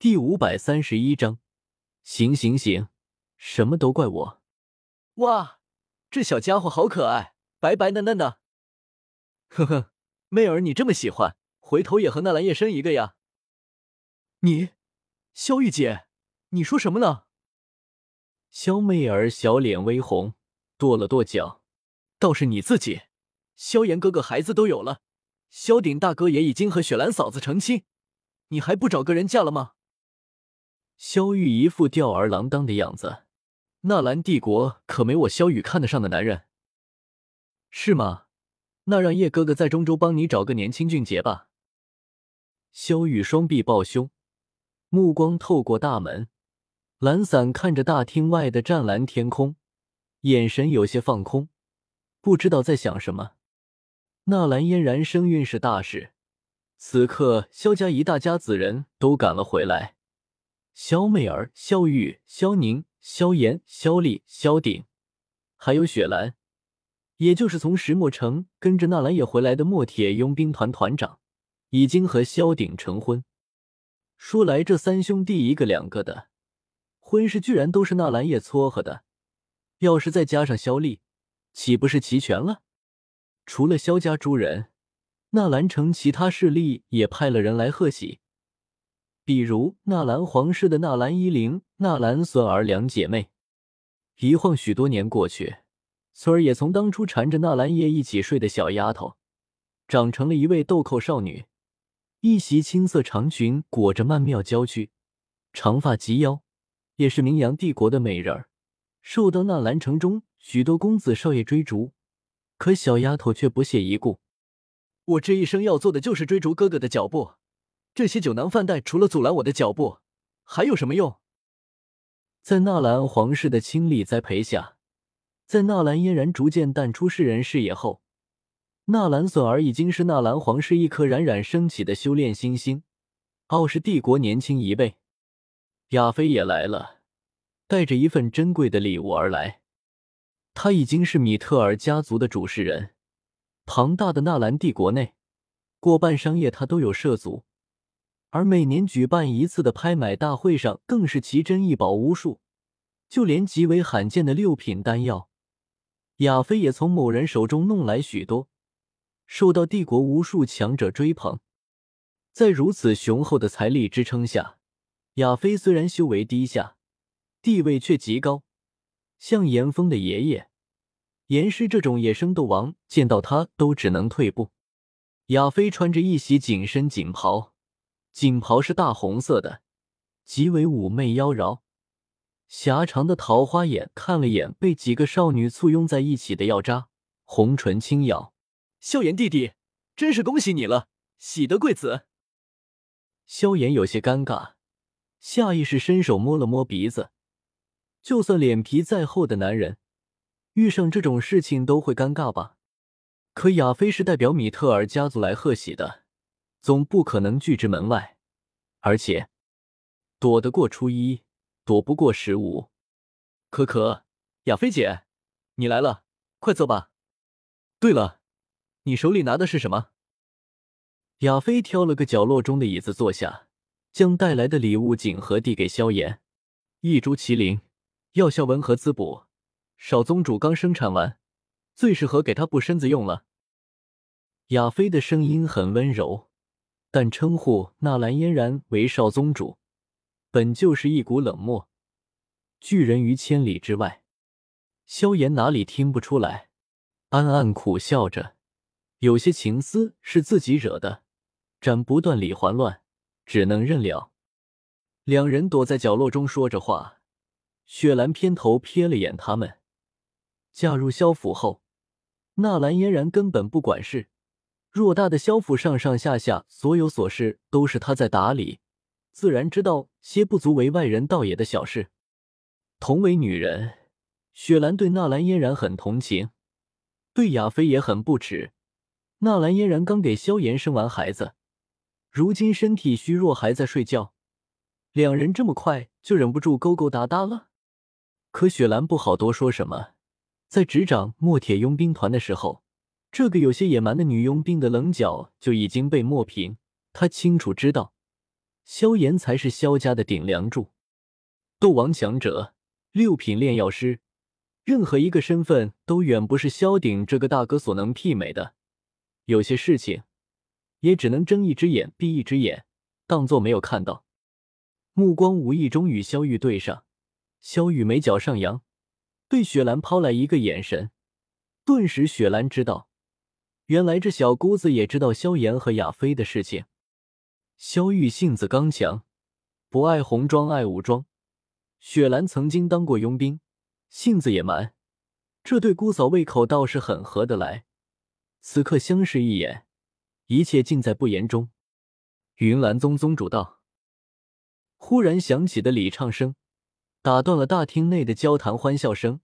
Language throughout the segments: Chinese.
第五百三十一章，行行行，什么都怪我！哇，这小家伙好可爱，白白嫩嫩的。呵呵，妹儿你这么喜欢，回头也和纳兰叶生一个呀。你，萧玉姐，你说什么呢？萧媚儿小脸微红，跺了跺脚。倒是你自己，萧炎哥哥孩子都有了，萧鼎大哥也已经和雪兰嫂子成亲，你还不找个人嫁了吗？萧玉一副吊儿郎当的样子，纳兰帝国可没我萧雨看得上的男人，是吗？那让叶哥哥在中州帮你找个年轻俊杰吧。萧雨双臂抱胸，目光透过大门，懒散看着大厅外的湛蓝天空，眼神有些放空，不知道在想什么。纳兰嫣然生孕是大事，此刻萧家一大家子人都赶了回来。萧媚儿、萧玉、萧宁、萧炎、萧丽、萧鼎，还有雪兰，也就是从石墨城跟着纳兰叶回来的墨铁佣兵团团长，已经和萧鼎成婚。说来这三兄弟一个两个的，婚事居然都是纳兰叶撮合的。要是再加上萧丽，岂不是齐全了？除了萧家诸人，纳兰城其他势力也派了人来贺喜。比如纳兰皇室的纳兰依灵、纳兰孙儿两姐妹，一晃许多年过去，孙儿也从当初缠着纳兰叶一起睡的小丫头，长成了一位豆蔻少女。一袭青色长裙裹着曼妙娇躯，长发及腰，也是名扬帝国的美人儿，受到纳兰城中许多公子少爷追逐。可小丫头却不屑一顾，我这一生要做的就是追逐哥哥的脚步。这些酒囊饭袋除了阻拦我的脚步，还有什么用？在纳兰皇室的倾力栽培下，在纳兰嫣然逐渐淡出世人视野后，纳兰索儿已经是纳兰皇室一颗冉冉升起的修炼新星，傲视帝国年轻一辈。亚飞也来了，带着一份珍贵的礼物而来。他已经是米特尔家族的主事人，庞大的纳兰帝国内，过半商业他都有涉足。而每年举办一次的拍卖大会上，更是奇珍异宝无数，就连极为罕见的六品丹药，亚飞也从某人手中弄来许多，受到帝国无数强者追捧。在如此雄厚的财力支撑下，亚飞虽然修为低下，地位却极高。像严峰的爷爷严师这种野生斗王，见到他都只能退步。亚飞穿着一袭紧身锦袍。锦袍是大红色的，极为妩媚妖娆。狭长的桃花眼看了眼被几个少女簇拥在一起的药渣，红唇轻咬：“萧炎弟弟，真是恭喜你了，喜得贵子。”萧炎有些尴尬，下意识伸手摸了摸鼻子。就算脸皮再厚的男人，遇上这种事情都会尴尬吧？可亚飞是代表米特尔家族来贺喜的。总不可能拒之门外，而且躲得过初一，躲不过十五。可可，亚菲姐，你来了，快坐吧。对了，你手里拿的是什么？亚飞挑了个角落中的椅子坐下，将带来的礼物锦盒递给萧炎。一株麒麟，药效温和滋补，少宗主刚生产完，最适合给他补身子用了。亚飞的声音很温柔。但称呼纳兰嫣然为少宗主，本就是一股冷漠，拒人于千里之外。萧炎哪里听不出来，暗暗苦笑着，有些情丝是自己惹的，斩不断，理还乱，只能认了。两人躲在角落中说着话，雪兰偏头瞥了眼他们。嫁入萧府后，纳兰嫣然根本不管事。偌大的萧府上上下下，所有琐事都是他在打理，自然知道些不足为外人道也的小事。同为女人，雪兰对纳兰嫣然很同情，对亚飞也很不耻。纳兰嫣然刚给萧炎生完孩子，如今身体虚弱，还在睡觉，两人这么快就忍不住勾勾搭搭了。可雪兰不好多说什么，在执掌墨铁佣兵团的时候。这个有些野蛮的女佣兵的棱角就已经被磨平。她清楚知道，萧炎才是萧家的顶梁柱，斗王强者，六品炼药师，任何一个身份都远不是萧鼎这个大哥所能媲美的。有些事情，也只能睁一只眼闭一只眼，当做没有看到。目光无意中与萧玉对上，萧玉眉角上扬，对雪兰抛来一个眼神，顿时雪兰知道，原来这小姑子也知道萧炎和亚飞的事情。萧玉性子刚强，不爱红装爱武装。雪兰曾经当过佣兵，性子也蛮，这对姑嫂胃口倒是很合得来。此刻相视一眼，一切尽在不言中。云岚宗宗主道，忽然响起的礼唱声，打断了大厅内的交谈欢笑声。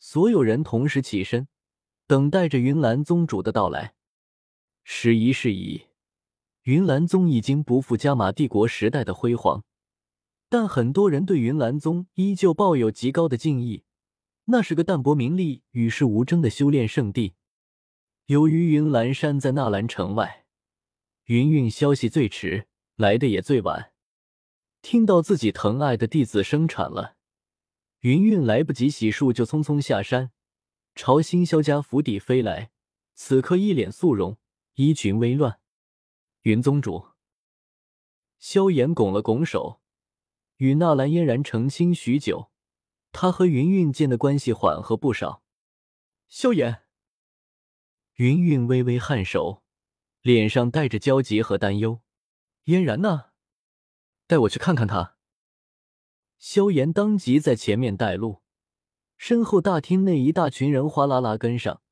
所有人同时起身，等待着云岚宗主的到来。时移世易。云岚宗已经不复加玛帝国时代的辉煌，但很多人对云岚宗依旧抱有极高的敬意。那是个淡泊名利、与世无争的修炼圣地。由于云岚山在纳兰城外，云韵消息最迟，来的也最晚。听到自己疼爱的弟子生产了，云韵来不及洗漱，就匆匆下山，朝新萧家府邸飞来。此刻一脸肃容，衣裙微乱。云宗主，萧炎拱了拱手，与纳兰嫣然成亲许久，他和云韵间的关系缓和不少。萧炎，云韵微微颔首，脸上带着焦急和担忧。嫣然呢？带我去看看他。萧炎当即在前面带路，身后大厅内一大群人哗啦啦跟上。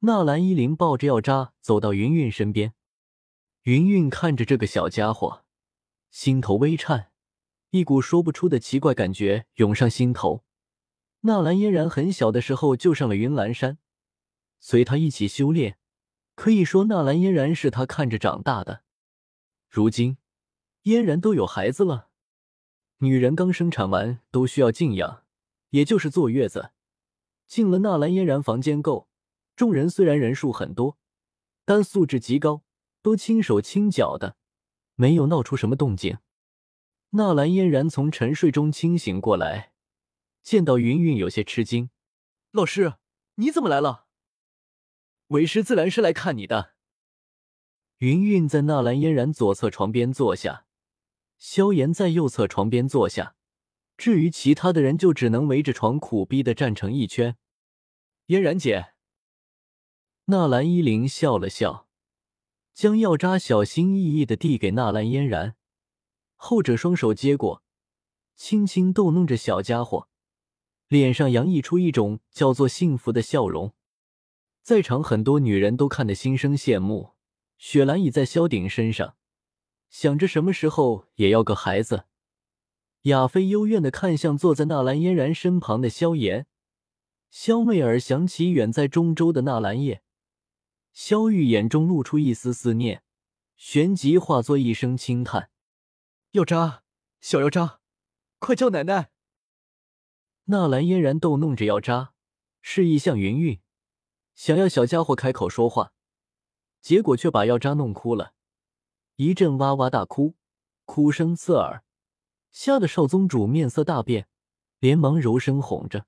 纳兰依林抱着药渣走到云云身边。云云看着这个小家伙，心头微颤，一股说不出的奇怪感觉涌上心头。纳兰嫣然很小的时候就上了云岚山，随他一起修炼，可以说纳兰嫣然是他看着长大的。如今，嫣然都有孩子了，女人刚生产完都需要静养，也就是坐月子。进了纳兰嫣然房间后，众人虽然人数很多，但素质极高。都轻手轻脚的，没有闹出什么动静。纳兰嫣然从沉睡中清醒过来，见到云云，有些吃惊：“老师，你怎么来了？”“为师自然是来看你的。”云云在纳兰嫣然左侧床边坐下，萧炎在右侧床边坐下，至于其他的人，就只能围着床苦逼的站成一圈。嫣然姐，纳兰依林笑了笑。将药渣小心翼翼的递给纳兰嫣然，后者双手接过，轻轻逗弄着小家伙，脸上洋溢出一种叫做幸福的笑容。在场很多女人都看得心生羡慕。雪兰倚在萧鼎身上，想着什么时候也要个孩子。亚飞幽怨的看向坐在纳兰嫣然身旁的萧炎，萧媚儿想起远在中州的纳兰叶。萧玉眼中露出一丝思念，旋即化作一声轻叹：“药渣，小药渣，快叫奶奶！”纳兰嫣然逗弄着药渣，示意向云韵，想要小家伙开口说话，结果却把药渣弄哭了，一阵哇哇大哭，哭声刺耳，吓得少宗主面色大变，连忙柔声哄着。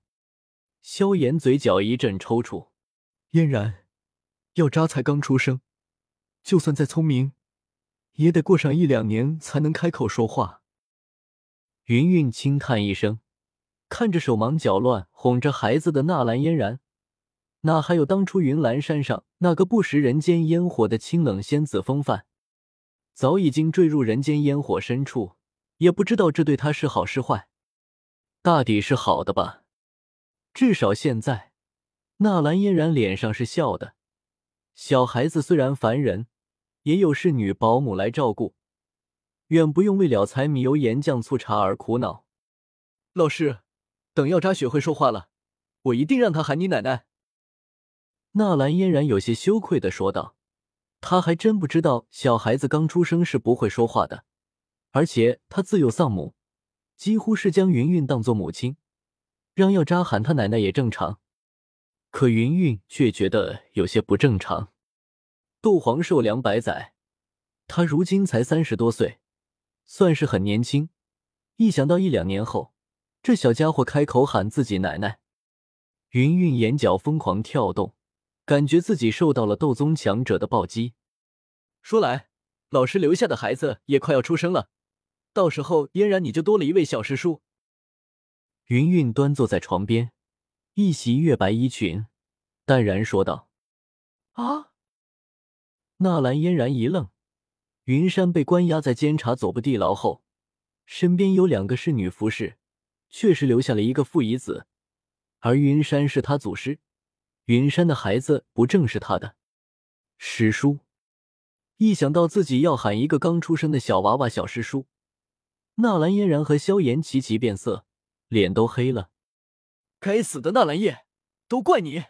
萧炎嘴角一阵抽搐，嫣然。药渣才刚出生，就算再聪明，也得过上一两年才能开口说话。云云轻叹一声，看着手忙脚乱哄着孩子的纳兰嫣然，哪还有当初云岚山上那个不食人间烟火的清冷仙子风范？早已经坠入人间烟火深处，也不知道这对他是好是坏。大抵是好的吧，至少现在，纳兰嫣然脸上是笑的。小孩子虽然烦人，也有侍女保姆来照顾，远不用为了柴米油盐酱醋茶而苦恼。老师，等药渣学会说话了，我一定让他喊你奶奶。纳兰嫣然有些羞愧的说道：“他还真不知道小孩子刚出生是不会说话的，而且他自幼丧母，几乎是将云云当做母亲，让药渣喊他奶奶也正常。”可云云却觉得有些不正常。斗皇寿两百载，他如今才三十多岁，算是很年轻。一想到一两年后，这小家伙开口喊自己奶奶，云云眼角疯狂跳动，感觉自己受到了斗宗强者的暴击。说来，老师留下的孩子也快要出生了，到时候嫣然你就多了一位小师叔。云云端坐在床边，一袭月白衣裙，淡然说道：“啊！”纳兰嫣然一愣。云山被关押在监察左部地牢后，身边有两个侍女服侍，确实留下了一个父遗子。而云山是他祖师，云山的孩子不正是他的师叔？一想到自己要喊一个刚出生的小娃娃小师叔，纳兰嫣然和萧炎齐齐变色，脸都黑了。该死的纳兰叶，都怪你！